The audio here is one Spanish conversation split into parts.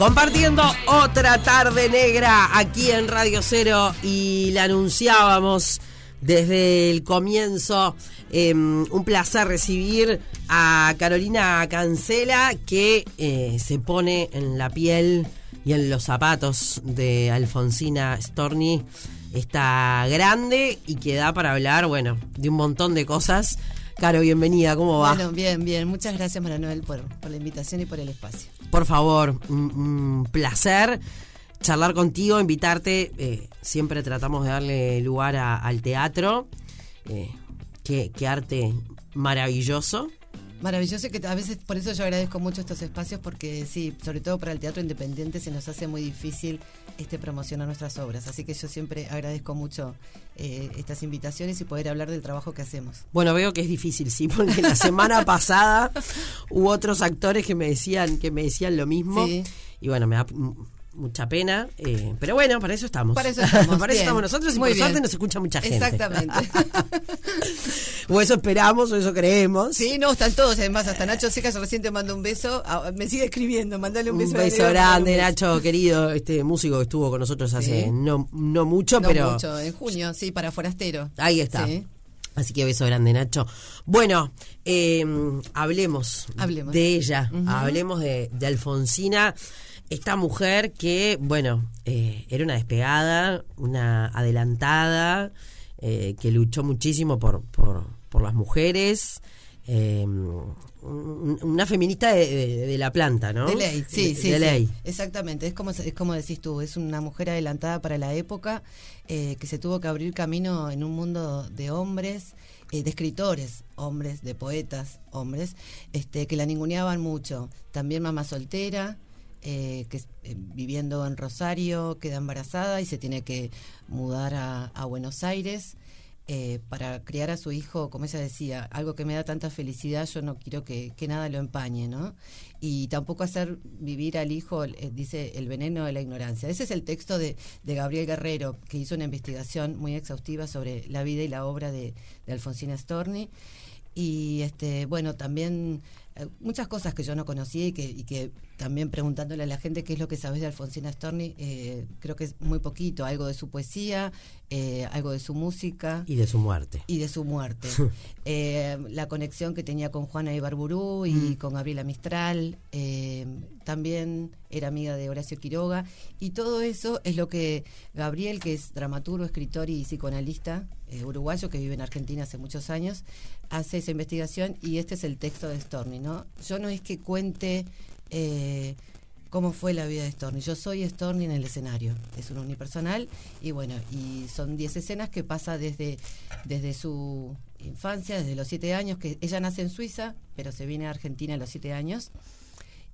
Compartiendo otra tarde negra aquí en Radio Cero y la anunciábamos desde el comienzo. Em, un placer recibir a Carolina Cancela que eh, se pone en la piel y en los zapatos de Alfonsina Storni. Está grande y que da para hablar, bueno, de un montón de cosas. Caro, bienvenida, ¿cómo va? Bueno, bien, bien. Muchas gracias, Manuel, por, por la invitación y por el espacio. Por favor, un, placer charlar contigo, invitarte. Eh, siempre tratamos de darle lugar al teatro. Eh, qué, qué arte maravilloso. Maravilloso que a veces por eso yo agradezco mucho estos espacios porque sí, sobre todo para el teatro independiente se nos hace muy difícil este promocionar nuestras obras, así que yo siempre agradezco mucho eh, estas invitaciones y poder hablar del trabajo que hacemos. Bueno, veo que es difícil, sí, porque la semana pasada hubo otros actores que me decían que me decían lo mismo. Y bueno, me da mucha pena, eh, pero bueno, para eso estamos. Para eso estamos, para eso estamos nosotros y por suerte nos escucha mucha gente. Exactamente. o eso esperamos, o eso creemos. Sí, no, están todos, además, hasta Nacho Secas recién te mando un beso, ah, me sigue escribiendo, mandale un beso. Un beso grande, Nacho, querido, este músico que estuvo con nosotros hace no, no mucho, no pero... mucho, en junio, sí, para Forastero. Ahí está. Así que beso grande, Nacho. Bueno, eh, hablemos, hablemos, de ella, hablemos de, de Alfonsina esta mujer que, bueno, eh, era una despegada, una adelantada, eh, que luchó muchísimo por, por, por las mujeres, eh, una feminista de, la planta, ¿no? De ley, sí, sí. De ley. Exactamente, es como, es como decís tú, es una mujer adelantada para la época, que se tuvo que abrir camino en un mundo de hombres. de escritores, hombres, de poetas, hombres, este, que la ninguneaban mucho. También mamá soltera, eh, que eh, viviendo en Rosario queda embarazada y se tiene que mudar a, Buenos Aires eh, para criar a su hijo, como ella decía, algo que me da tanta felicidad, yo no quiero que, nada lo empañe, ¿no? Y tampoco hacer vivir al hijo, dice, el veneno de la ignorancia. Ese es el texto de, Gabriel Guerrero, que hizo una investigación muy exhaustiva sobre la vida y la obra de, de Alfonsina Storni. Y este, bueno, también eh, muchas cosas que yo no conocía y que, y que también preguntándole a la gente qué es lo que sabes de Alfonsina Storni, eh, creo que es muy poquito, algo de su poesía, eh, algo de su música. Y de su muerte. Y de su muerte. la conexión que tenía con Juana Ibarburú y mm. con Gabriela Mistral, también era amiga de Horacio Quiroga, y todo eso es lo que Gabriel, que es dramaturgo, escritor y psicoanalista uruguayo que vive en Argentina hace muchos años, hace esa investigación y este es el texto de Storni. Yo no es que cuente eh, cómo fue la vida de Storni, yo soy Storni en el escenario, es un unipersonal y bueno, y son 10 escenas que pasa desde, desde su infancia, desde los 7 años, que ella nace en Suiza, pero se viene a Argentina a los 7 años.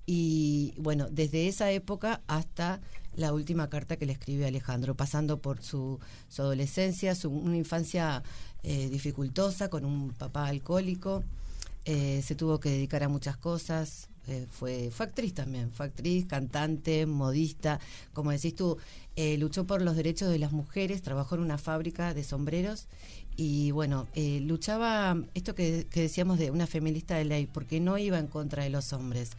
Y bueno, desde esa época hasta la última carta que le escribe Alejandro, pasando por su, adolescencia, su, una infancia eh, dificultosa con un papá alcohólico, eh, se tuvo que dedicar a muchas cosas. Eh, fue, fue actriz también, fue actriz, cantante, modista. Como decís tú, eh, luchó por los derechos de las mujeres, trabajó en una fábrica de sombreros y bueno, luchaba, esto que, que decíamos de una feminista de ley, porque no iba en contra de los hombres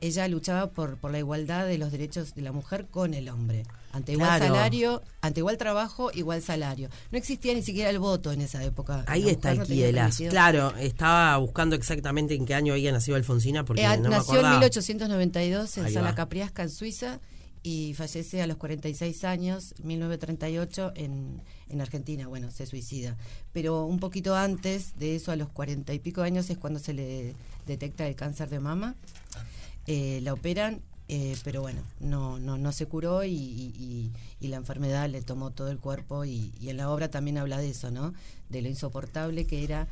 ella luchaba por, por la igualdad de los derechos de la mujer con el hombre. Ante igual salario, ante igual trabajo, igual salario. No existía ni siquiera el voto en esa época. Ahí está el no Claro, estaba buscando exactamente en qué año había nacido Alfonsina porque eh, nació en 1892 en Sala Capriasca en Suiza y fallece a los 46 años, 1938 en en Argentina, bueno, se suicida. Pero un poquito antes de eso, a los 40 y pico años, es cuando se le detecta el cáncer de mama. Eh, la operan, eh, pero bueno, no, no, no se curó y, la enfermedad le tomó todo el cuerpo y, en la obra también habla de eso, ¿no? De lo insoportable que era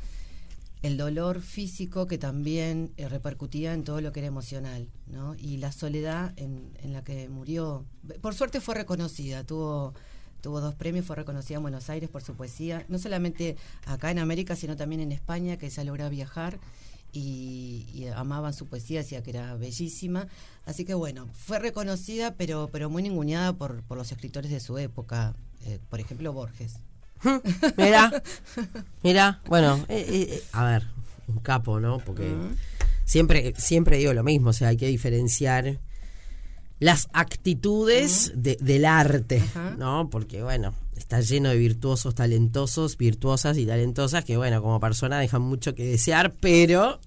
el dolor físico que también eh, repercutía en todo lo que era emocional, ¿no? Y la soledad en, en, la que murió. Por suerte fue reconocida, tuvo, tuvo dos premios, fue reconocida en Buenos Aires por su poesía, no solamente acá en América, sino también en España, que ella logra viajar y, amaban su poesía, decía que era bellísima. Así que bueno, fue reconocida, pero, pero muy ninguneada por, por los escritores de su época, eh, por ejemplo Borges. mira, mira, bueno, eh, eh, a ver, un capo, ¿no? Porque siempre, siempre digo lo mismo, o sea, hay que diferenciar las actitudes del arte, ¿no? Porque, bueno, está lleno de virtuosos, talentosos, virtuosas y talentosas que, bueno, como persona dejan mucho que desear, pero,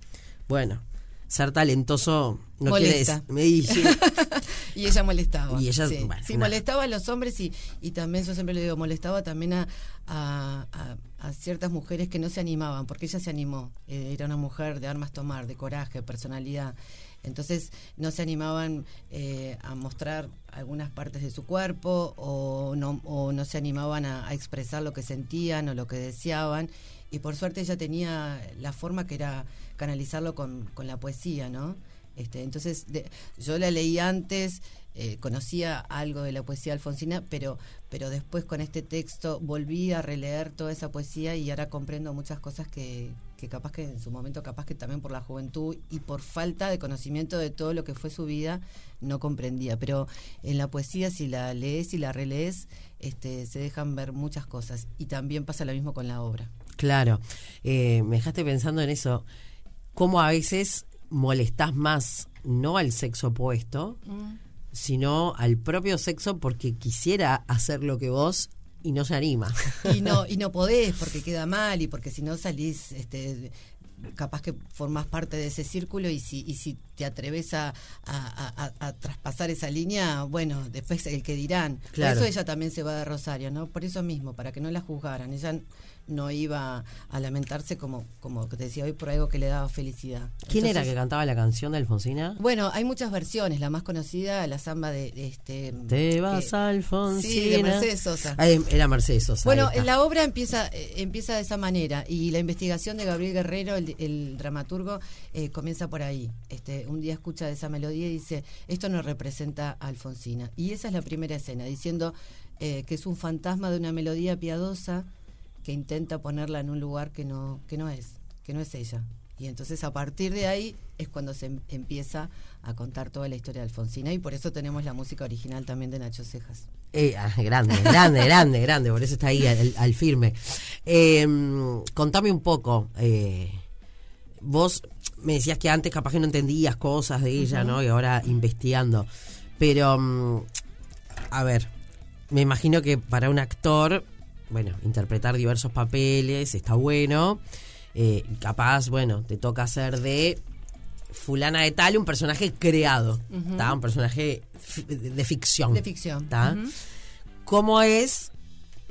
bueno, ser talentoso no quiere decir. Me dije. y ella molestaba. Y ella, sí, molestaba a los hombres y, y también, yo siempre le digo, molestaba también a, a, ciertas mujeres que no se animaban, porque ella se animó. Eh, era una mujer de armas tomar, de coraje, personalidad. Entonces no se animaban eh, a mostrar algunas partes de su cuerpo o no, o no se animaban a, a expresar lo que sentían o lo que deseaban. Y por suerte ella tenía la forma que era canalizarlo con, con la poesía, ¿no? Este, entonces, yo la leí antes, eh, conocía algo de la poesía alfonsina, pero, pero después con este texto volví a releer toda esa poesía y ahora comprendo muchas cosas que, que capaz que en su momento, capaz que también por la juventud y por falta de conocimiento de todo lo que fue su vida, no comprendía. Pero en la poesía, si la lees y la relees, este, se dejan ver muchas cosas. Y también pasa lo mismo con la obra. Claro, eh, me dejaste pensando en eso cómo a veces molestás más no al sexo opuesto, mm. sino al propio sexo porque quisiera hacer lo que vos y no se anima. Y no, y no podés porque queda mal y porque si no salís, este, capaz que formás parte de ese círculo y si, y si te atreves a, a, traspasar esa línea, bueno, después el que dirán. Por eso ella también se va de Rosario, ¿no? Por eso mismo, para que no la juzgaran. Ella no iba a lamentarse como, como te decía hoy por algo que le daba felicidad. ¿Quién era que cantaba la canción de Alfonsina? Bueno, hay muchas versiones. La más conocida, la samba de, este. Te vas, Alfonsina. Sí, de Mercedes Sosa. era Mercedes Sosa. Bueno, la obra empieza, eh, empieza de esa manera y la investigación de Gabriel Guerrero, el, dramaturgo, eh, comienza por ahí. Este, un día escucha esa melodía y dice: Esto no representa a Alfonsina. Y esa es la primera escena, diciendo eh, que es un fantasma de una melodía piadosa que intenta ponerla en un lugar que no, que no es, que no es ella. Y entonces a partir de ahí es cuando se em, empieza a contar toda la historia de Alfonsina y por eso tenemos la música original también de Nacho Cejas. Eh, ah, grande, grande, grande, grande, por eso está ahí al, firme. Em, contame un poco, eh, vos me decías que antes capaz que no entendías cosas de ella, ¿no? Y ahora investigando. Pero, mm, a ver, me imagino que para un actor bueno, interpretar diversos papeles, está bueno. Eh, capaz, bueno, te toca hacer de fulana de tal un personaje creado, Un personaje de ficción. De ficción. ¿Cómo es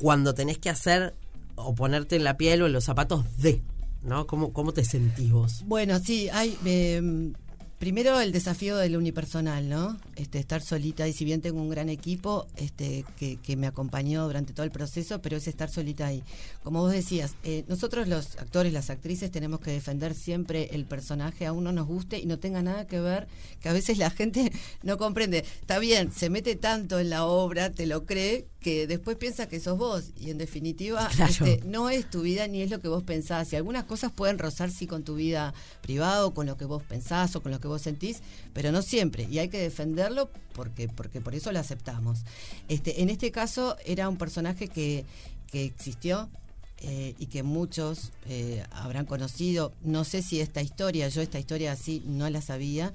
cuando tenés que hacer o ponerte en la piel o en los zapatos de? ¿No? ¿Cómo, cómo te sentís vos? Bueno, sí, hay... Em, Primero el desafío del unipersonal, ¿no? Este, estar solita y si bien tengo un gran equipo este, que, que me acompañó durante todo el proceso, pero es estar solita ahí. Como vos decías, eh, nosotros los actores, las actrices tenemos que defender siempre el personaje, a uno nos guste y no tenga nada que ver, que a veces la gente no comprende. Está bien, se mete tanto en la obra, te lo cree, que después piensa que sos vos y en definitiva este, no es tu vida ni es lo que vos pensás. Y algunas cosas pueden rozar sí con tu vida privada o con lo que vos pensás o con lo que vos sentís, pero no siempre. Y hay que defenderlo porque, porque por eso lo aceptamos. Este, en este caso era un personaje que, que existió, eh, y que muchos eh, habrán conocido. No sé si esta historia, yo esta historia así no la sabía.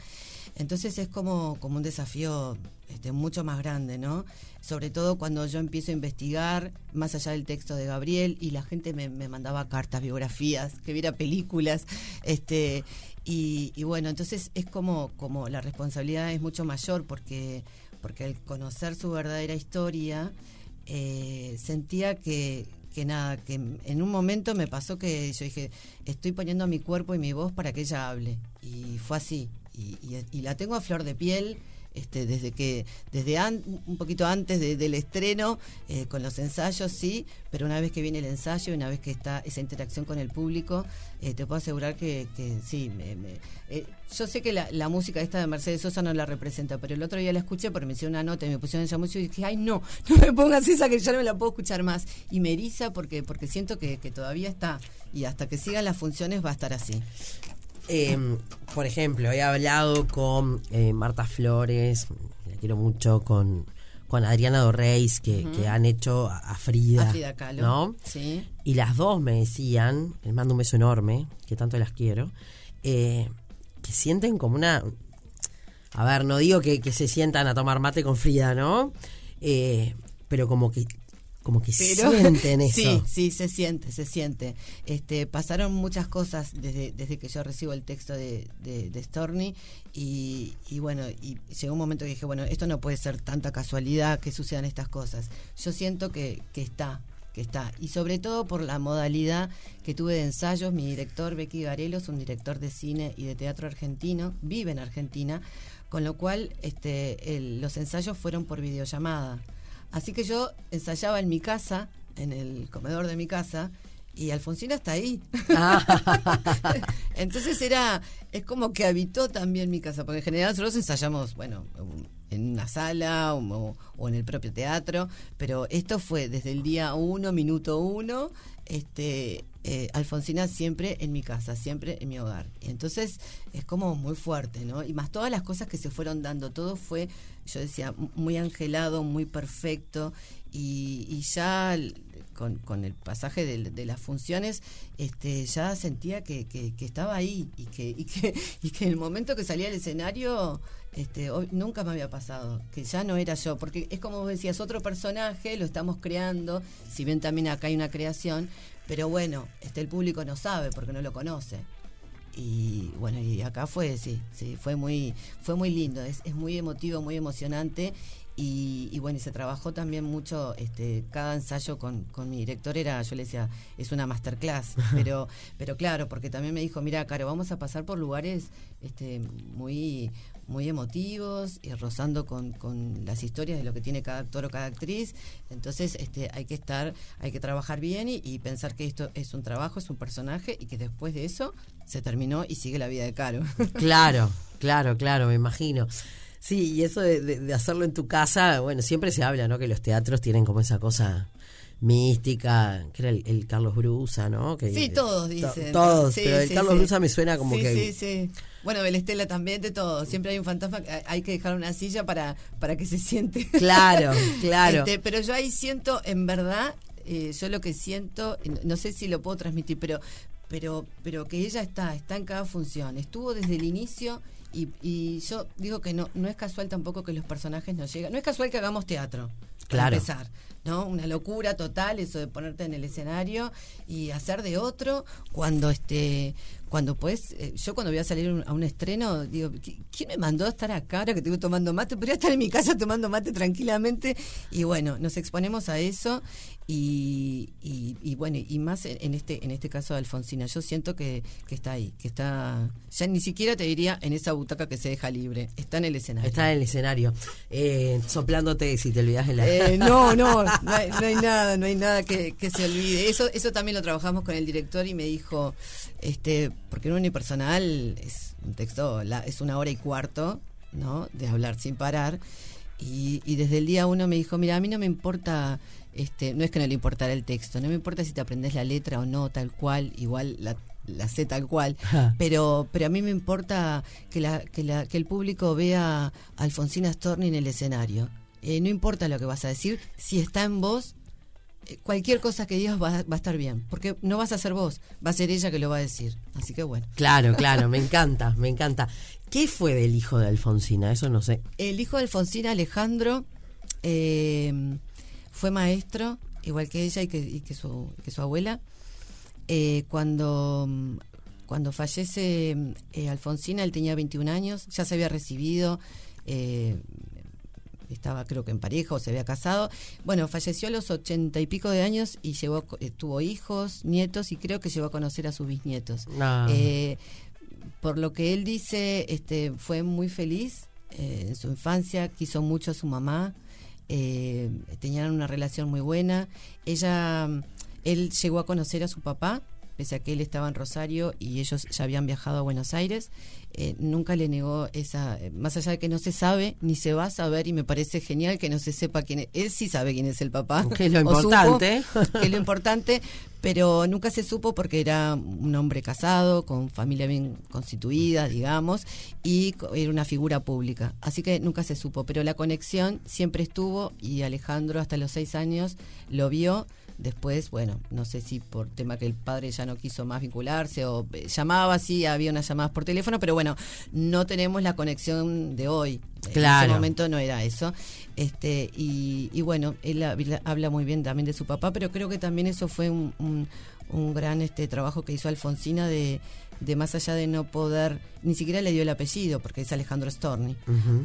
Entonces es como, como un desafío este, mucho más grande, ¿no? Sobre todo cuando yo empiezo a investigar, más allá del texto de Gabriel, y la gente me, mandaba cartas, biografías, que viera películas, este, y, bueno, entonces es como, como la responsabilidad es mucho mayor porque, porque al conocer su verdadera historia, eh, sentía que, que nada, que en un momento me pasó que yo dije, estoy poniendo mi cuerpo y mi voz para que ella hable. Y fue así. Y la tengo a flor de piel este, desde que desde un poquito antes del estreno eh, con los ensayos sí pero una vez que viene el ensayo una vez que está esa interacción con el público eh, te puedo asegurar que, sí eh, yo sé que la, música esta de Mercedes Sosa no la representa pero el otro día la escuché porque me hicieron una nota y me pusieron esa música y dije ay no no me pongas esa que ya no me la puedo escuchar más y me eriza porque porque siento que, que todavía está y hasta que sigan las funciones va a estar así Em, por ejemplo, he hablado con eh, Marta Flores, la quiero mucho, con, con Adriana Dorreis, que, que han hecho a, Frida. ¿no? Sí. Y las dos me decían, les mando un beso enorme, que tanto las quiero, eh, que sienten como una a ver, no digo que, que se sientan a tomar mate con Frida, ¿no? Eh, pero como que como que sienten eso. Sí, sí, se siente, se siente. Este, pasaron muchas cosas desde, desde que yo recibo el texto de, de, Storni y, y, bueno, y llegó un momento que dije, bueno, esto no puede ser tanta casualidad que sucedan estas cosas. Yo siento que, que está, que está. Y sobre todo por la modalidad que tuve de ensayos. Mi director, Becky Garelo, es un director de cine y de teatro argentino, vive en Argentina, con lo cual este, los ensayos fueron por videollamada. Así que yo ensayaba en mi casa, en el comedor de mi casa, y Alfonsina está ahí. Ah. Entonces era, es como que habitó también mi casa, porque en general nosotros ensayamos, bueno, en una sala o, en el propio teatro, pero esto fue desde el día uno, minuto uno, este, eh, Alfonsina siempre en mi casa, siempre en mi hogar. Entonces es como muy fuerte, ¿no? Y más todas las cosas que se fueron dando, todo fue, yo decía, muy angelado, muy perfecto, y, ya con, el pasaje de, las funciones, este, ya sentía que, estaba ahí y que, y que, y que el momento que salía al escenario este, nunca me había pasado, que ya no era yo, porque es como vos decías, otro personaje, lo estamos creando, si bien también acá hay una creación, pero bueno, este, el público no sabe porque no lo conoce. Y bueno, y acá fue, sí, sí, fue muy, fue muy lindo, es, es muy emotivo, muy emocionante y, bueno, y se trabajó también mucho, este, cada ensayo con, con, mi director era, yo le decía, es una masterclass, pero, pero claro, porque también me dijo, mira, Caro, vamos a pasar por lugares este, muy, muy emotivos y rozando con, con, las historias de lo que tiene cada actor o cada actriz. Entonces este, hay que estar, hay que trabajar bien y, pensar que esto es un trabajo, es un personaje y que después de eso se terminó y sigue la vida de Caro. Claro, claro, claro, me imagino. Sí, y eso de, de, hacerlo en tu casa, bueno, siempre se habla, ¿no? Que los teatros tienen como esa cosa mística, que era el, Carlos Brusa, ¿no? Que, sí, todos dicen. todos, pero el Carlos Brusa me suena como que... Sí, sí, Bueno, Belestela también, de todo. Siempre hay un fantasma, hay que dejar una silla para, para que se siente. Claro, claro. Este, pero yo ahí siento, en verdad, eh, yo lo que siento, no sé si lo puedo transmitir, pero, pero, pero que ella está, está en cada función. Estuvo desde el inicio y, y yo digo que no, no es casual tampoco que los personajes no llegan. No es casual que hagamos teatro. Claro. empezar. ¿No? Una locura total eso de ponerte en el escenario y hacer de otro cuando este cuando pues yo cuando voy a salir a un estreno digo quién me mandó a estar acá ahora que estoy tomando mate podría estar en mi casa tomando mate tranquilamente. Y bueno nos exponemos a eso y, y, bueno y más en este en este caso de Alfonsina. Yo siento que, que, está ahí que está ya ni siquiera te diría en esa butaca que se deja libre. Está en el escenario. Está en el escenario eh, soplándote si te olvidas de la eh, no no no hay, nada no hay nada que, que se olvide. Eso eso también lo trabajamos con el director y me dijo este porque en un unipersonal es un texto, es una hora y cuarto, ¿no? De hablar sin parar. Y, y, desde el día uno me dijo, mira, a mí no me importa, este, no es que no le importara el texto, no me importa si te aprendes la letra o no, tal cual, igual la, la sé tal cual, pero, pero a mí me importa que, la, que, la, que el público vea a Alfonsina Storni en el escenario. Eh, no importa lo que vas a decir, si está en voz, cualquier cosa que digas va, a estar bien, porque no vas a ser vos, va a ser ella que lo va a decir. Así que bueno. Claro, claro, me encanta, me encanta. ¿Qué fue del hijo de Alfonsina? Eso no sé. El hijo de Alfonsina, Alejandro, eh, fue maestro, igual que ella y que, su, que su abuela. Eh, cuando, cuando fallece eh, Alfonsina, él tenía 21 años, ya se había recibido, estaba creo que en pareja o se había casado. Bueno, falleció a los ochenta y pico de años y llevó, eh, tuvo hijos, nietos y creo que llegó a conocer a sus bisnietos. Ah. Eh, por lo que él dice, este, fue muy feliz eh, en su infancia, quiso mucho a su mamá, tenían una relación muy buena. Ella, él llegó a conocer a su papá, pese a que él estaba en Rosario y ellos ya habían viajado a Buenos Aires. Eh, nunca le negó esa, más allá de que no se sabe, ni se va a saber, y me parece genial que no se sepa quién es. Él sí sabe quién es el papá. Que es lo importante. que es lo importante, pero nunca se supo porque era un hombre casado, con familia bien constituida, digamos, y era una figura pública. Así que nunca se supo, pero la conexión siempre estuvo y Alejandro hasta los seis años lo vio Después, bueno, no sé si por tema que el padre ya no quiso más vincularse o eh, llamaba, sí, había unas llamadas por teléfono, pero bueno. no tenemos la conexión de hoy. En Claro. ese momento no era eso. Este, y, y bueno, él habla, muy bien también de su papá, pero creo que también eso fue un, un- un gran este trabajo que hizo Alfonsina de, de más allá de no poder, ni siquiera le dio el apellido, porque es Alejandro Storni.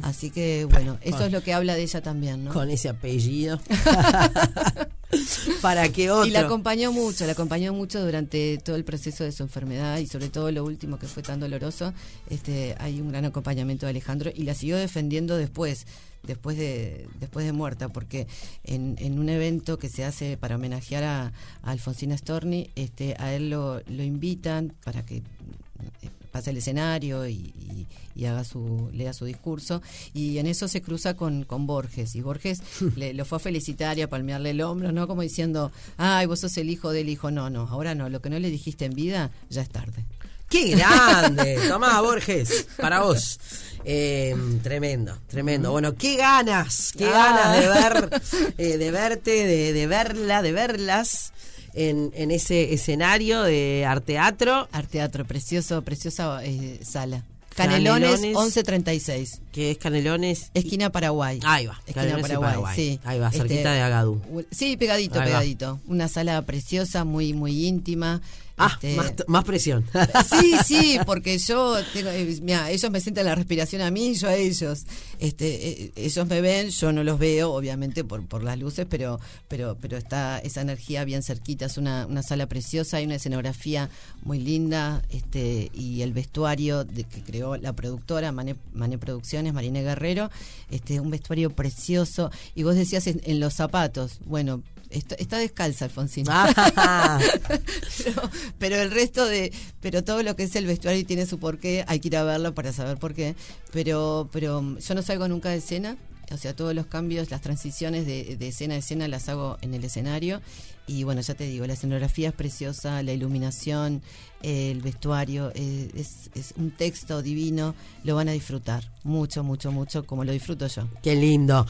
Así que bueno, eso es lo que habla de ella también, ¿no? Con ese apellido. Para que otro. Y la acompañó mucho, la acompañó mucho durante todo el proceso de su enfermedad y sobre todo lo último que fue tan doloroso. Este, hay un gran acompañamiento de Alejandro y la siguió defendiendo después, después de, después de muerta, porque en, en un evento que se hace para homenajear a, a Alfonsina Storni, este, a él lo, lo invitan para que eh, pase el escenario y, y- y haga su lea su discurso y en eso se cruza con, con Borges y Borges le, lo fue a felicitar y a palmearle el hombro no como diciendo ay vos sos el hijo del hijo no no ahora no lo que no le dijiste en vida ya es tarde ¡Qué grande! Tomás Borges, para vos. Eh, tremendo, tremendo. Bueno, qué ganas, qué Ah. ganas de ver, eh, de verte, de, de verla, de verlas en, en ese escenario de arteatro, Arteatro precioso preciosa eh, sala Canelones, Canelones. 1136 que es Canelones. esquina Paraguay Ahí va, esquina Canelones Paraguay, Paraguay. sí Ahí va, cerquita de Agadú. sí pegadito Ahí va. pegadito una sala preciosa muy muy íntima Ah, Este, más, más presión. Sí, sí, porque yo tengo, eh, mira, ellos me sienten la respiración a mí y yo a ellos. Este, eh, ellos me ven, yo no los veo, obviamente por, por las luces, pero, pero, pero está esa energía bien cerquita. Es una, una sala preciosa, hay una escenografía muy linda, este, y el vestuario de, que creó la productora Mané, Mané Producciones, Marina Guerrero, este, un vestuario precioso. Y vos decías en, en los zapatos, bueno. Está, está descalza Alfonsina. Ah, pero, pero el resto de pero todo lo que es el vestuario tiene su porqué hay que ir a verlo para saber por qué. Pero pero mm, yo no salgo nunca de escena o sea todos los cambios las transiciones de, de escena a escena las hago en el escenario. Y bueno ya te digo la escenografía es preciosa la iluminación el vestuario eh, es, es un texto divino lo van a disfrutar mucho mucho mucho como lo disfruto yo. Qué lindo.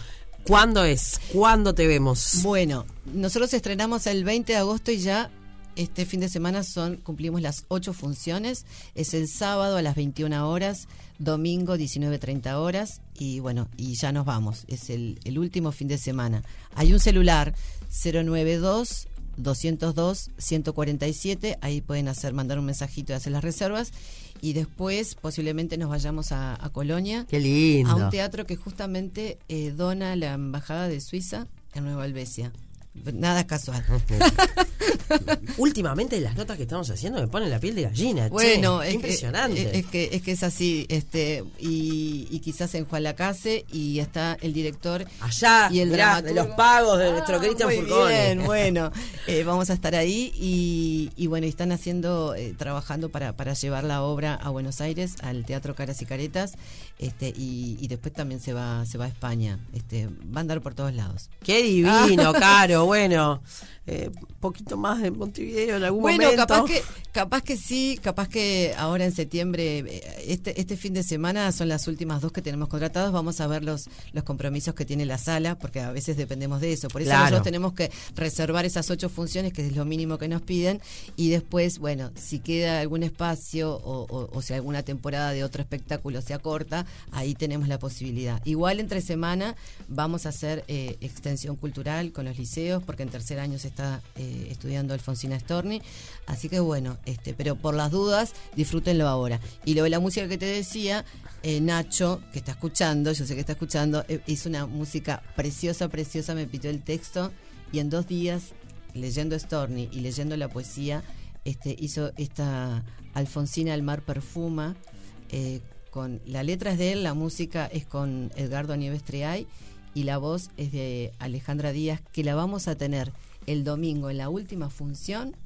¿Cuándo es? ¿Cuándo te vemos? Bueno, nosotros estrenamos el 20 de agosto y ya este fin de semana son cumplimos las ocho funciones. Es el sábado a las 21 horas, domingo 19.30 horas y bueno, y ya nos vamos. Es el, el último fin de semana. Hay un celular 092 202 147, ahí pueden hacer mandar un mensajito y hacer las reservas y después posiblemente nos vayamos a, a Colonia Qué lindo. a un teatro que justamente eh, dona la Embajada de Suiza en Nueva Albesia. Nada casual. Últimamente las notas que estamos haciendo me ponen la piel de gallina. che. Bueno, Qué es, impresionante. Que, es, que, es que es así, este, y, y quizás en Juan Lacase, y está el director Allá, y el mirá, de los pagos de nuestro Ah, Cristian Furcone. Bien, bueno, eh, vamos a estar ahí y, y bueno, están haciendo, eh, trabajando para, para llevar la obra a Buenos Aires, al Teatro Caras y Caretas, este, y, y después también se va, se va a España, este, va a andar por todos lados. Qué divino, Caro. Bueno, eh, poquito más de Montevideo en algún Bueno, momento. capaz que, capaz que sí, capaz que ahora en septiembre, eh, este, este fin de semana son las últimas dos que tenemos contratados, vamos a ver los, los compromisos que tiene la sala, porque a veces dependemos de eso. Por eso Claro. nosotros tenemos que reservar esas ocho funciones, que es lo mínimo que nos piden, y después, bueno, si queda algún espacio o, o- o si alguna temporada de otro espectáculo se acorta, ahí tenemos la posibilidad. Igual entre semana vamos a hacer eh, extensión cultural con los liceos, porque en tercer año se está eh, estudiando Alfonsina Storni, así que bueno, este, pero por las dudas, disfrútenlo ahora. Y lo de la música que te decía, eh, Nacho, que está escuchando, yo sé que está escuchando, eh, hizo una música preciosa, preciosa, me pidió el texto y en dos días, leyendo Storni y leyendo la poesía, este, hizo esta Alfonsina el mar perfuma, eh, con la letra es de él, la música es con Edgardo Nieves Triay y la voz es de Alejandra Díaz, que la vamos a tener el domingo en la última función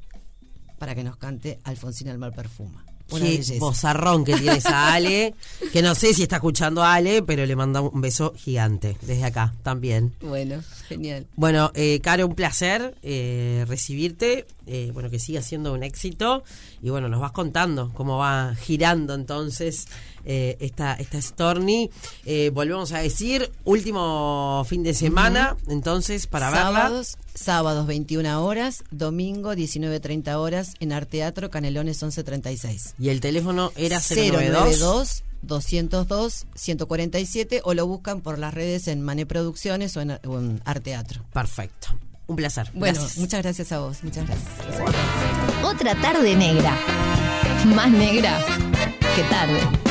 para que nos cante Alfonsina el mar perfuma. Qué bozarrón que tiene esa Ale, que no sé si está escuchando a Ale, pero le manda un beso gigante desde acá también. Bueno, genial. Bueno, eh, Caro, un placer eh, recibirte. eh, bueno, que siga siendo un éxito. Y bueno, nos vas contando cómo va girando entonces eh, esta, esta Storni. Eh, volvemos a decir, último fin de semana, entonces, para verla. Sábados, sábados 21 horas, domingo 19.30 horas en Arteatro Canelones 1136. Y el teléfono era 092 202 147 o lo buscan por las redes en Mané Producciones o en, o en Arteatro. Perfecto. Un placer. Bueno, Gracias. muchas gracias a vos. Muchas gracias. Otra tarde negra. Más negra que tarde.